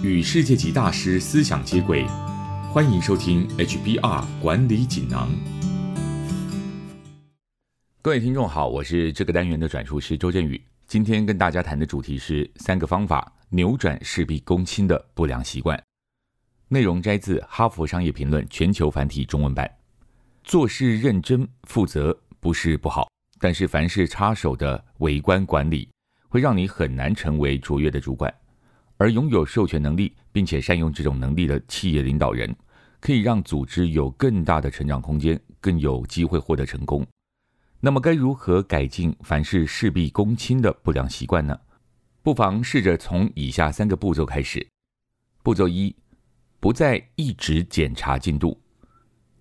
与世界级大师思想接轨，欢迎收听 HBR 管理锦囊。各位听众好，我是这个单元的转述师周振宇。今天跟大家谈的主题是三个方法扭转事必躬亲的不良习惯。内容摘自《哈佛商业评论》全球繁体中文版。做事认真负责不是不好，但是凡事插手的微观管理，会让你很难成为卓越的主管。而拥有授权能力，并且善用这种能力的企业领导人，可以让组织有更大的成长空间，更有机会获得成功。那么，该如何改进凡事事必躬亲的不良习惯呢？不妨试着从以下三个步骤开始。步骤一，不再一直检查进度。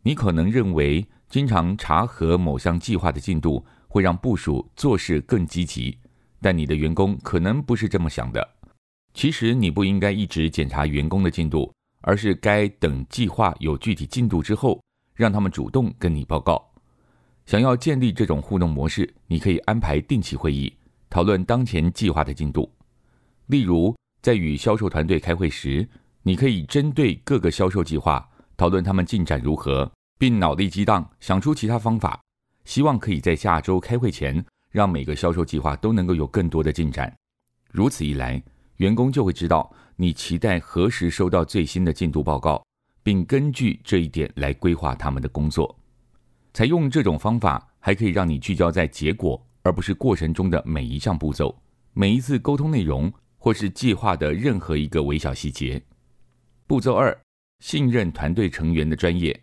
你可能认为，经常查核某项计划的进度会让部署做事更积极，但你的员工可能不是这么想的。其实你不应该一直检查员工的进度，而是该等计划有具体进度之后，让他们主动跟你报告。想要建立这种互动模式，你可以安排定期会议，讨论当前计划的进度。例如，在与销售团队开会时，你可以针对各个销售计划讨论他们进展如何，并脑力激荡想出其他方法，希望可以在下周开会前让每个销售计划都能够有更多的进展。如此一来。员工就会知道你期待何时收到最新的进度报告，并根据这一点来规划他们的工作。采用这种方法，还可以让你聚焦在结果，而不是过程中的每一项步骤、每一次沟通内容，或是计划的任何一个微小细节。步骤二：信任团队成员的专业。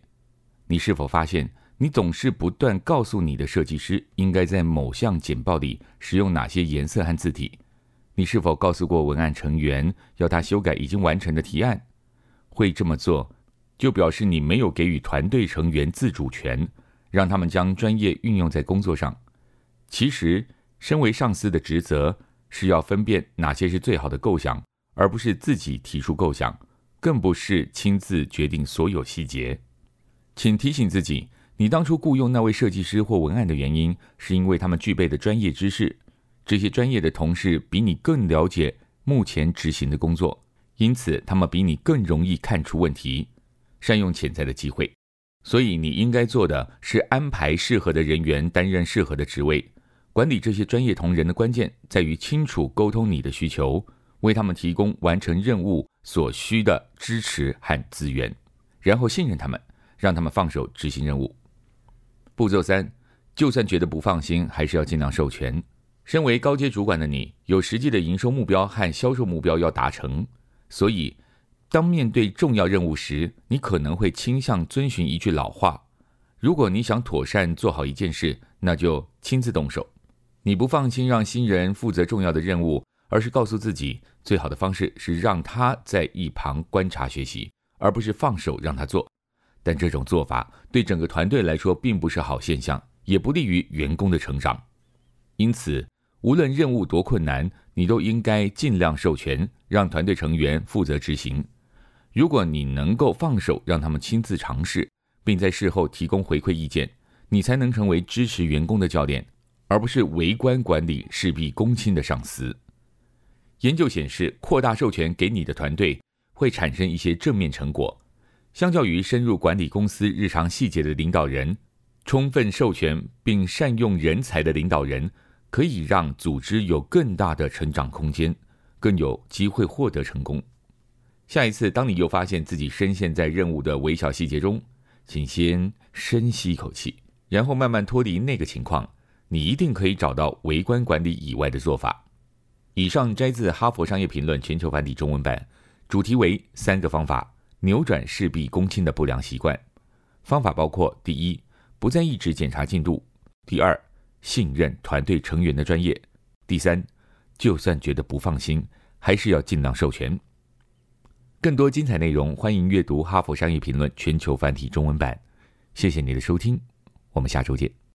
你是否发现，你总是不断告诉你的设计师，应该在某项简报里使用哪些颜色和字体？你是否告诉过文案成员要他修改已经完成的提案？会这么做，就表示你没有给予团队成员自主权，让他们将专业运用在工作上。其实，身为上司的职责是要分辨哪些是最好的构想，而不是自己提出构想，更不是亲自决定所有细节。请提醒自己，你当初雇佣那位设计师或文案的原因，是因为他们具备的专业知识。这些专业的同事比你更了解目前执行的工作，因此他们比你更容易看出问题，善用潜在的机会。所以你应该做的是安排适合的人员担任适合的职位。管理这些专业同仁的关键在于清楚沟通你的需求，为他们提供完成任务所需的支持和资源，然后信任他们，让他们放手执行任务。步骤三，就算觉得不放心，还是要尽量授权。身为高阶主管的你，有实际的营收目标和销售目标要达成，所以当面对重要任务时，你可能会倾向遵循一句老话：如果你想妥善做好一件事，那就亲自动手。你不放心让新人负责重要的任务，而是告诉自己，最好的方式是让他在一旁观察学习，而不是放手让他做。但这种做法对整个团队来说并不是好现象，也不利于员工的成长。因此。无论任务多困难，你都应该尽量授权，让团队成员负责执行。如果你能够放手让他们亲自尝试，并在事后提供回馈意见，你才能成为支持员工的教练，而不是围观管理事必躬亲的上司。研究显示，扩大授权给你的团队会产生一些正面成果。相较于深入管理公司日常细节的领导人，充分授权并善用人才的领导人。可以让组织有更大的成长空间，更有机会获得成功。下一次，当你又发现自己深陷在任务的微小细节中，请先深吸一口气，然后慢慢脱离那个情况。你一定可以找到微观管理以外的做法。以上摘自《哈佛商业评论》全球繁体中文版，主题为三个方法扭转事必躬亲的不良习惯。方法包括：第一，不再一直检查进度；第二，信任团队成员的专业。第三，就算觉得不放心，还是要尽量授权。更多精彩内容，欢迎阅读《哈佛商业评论》全球繁体中文版。谢谢你的收听，我们下周见。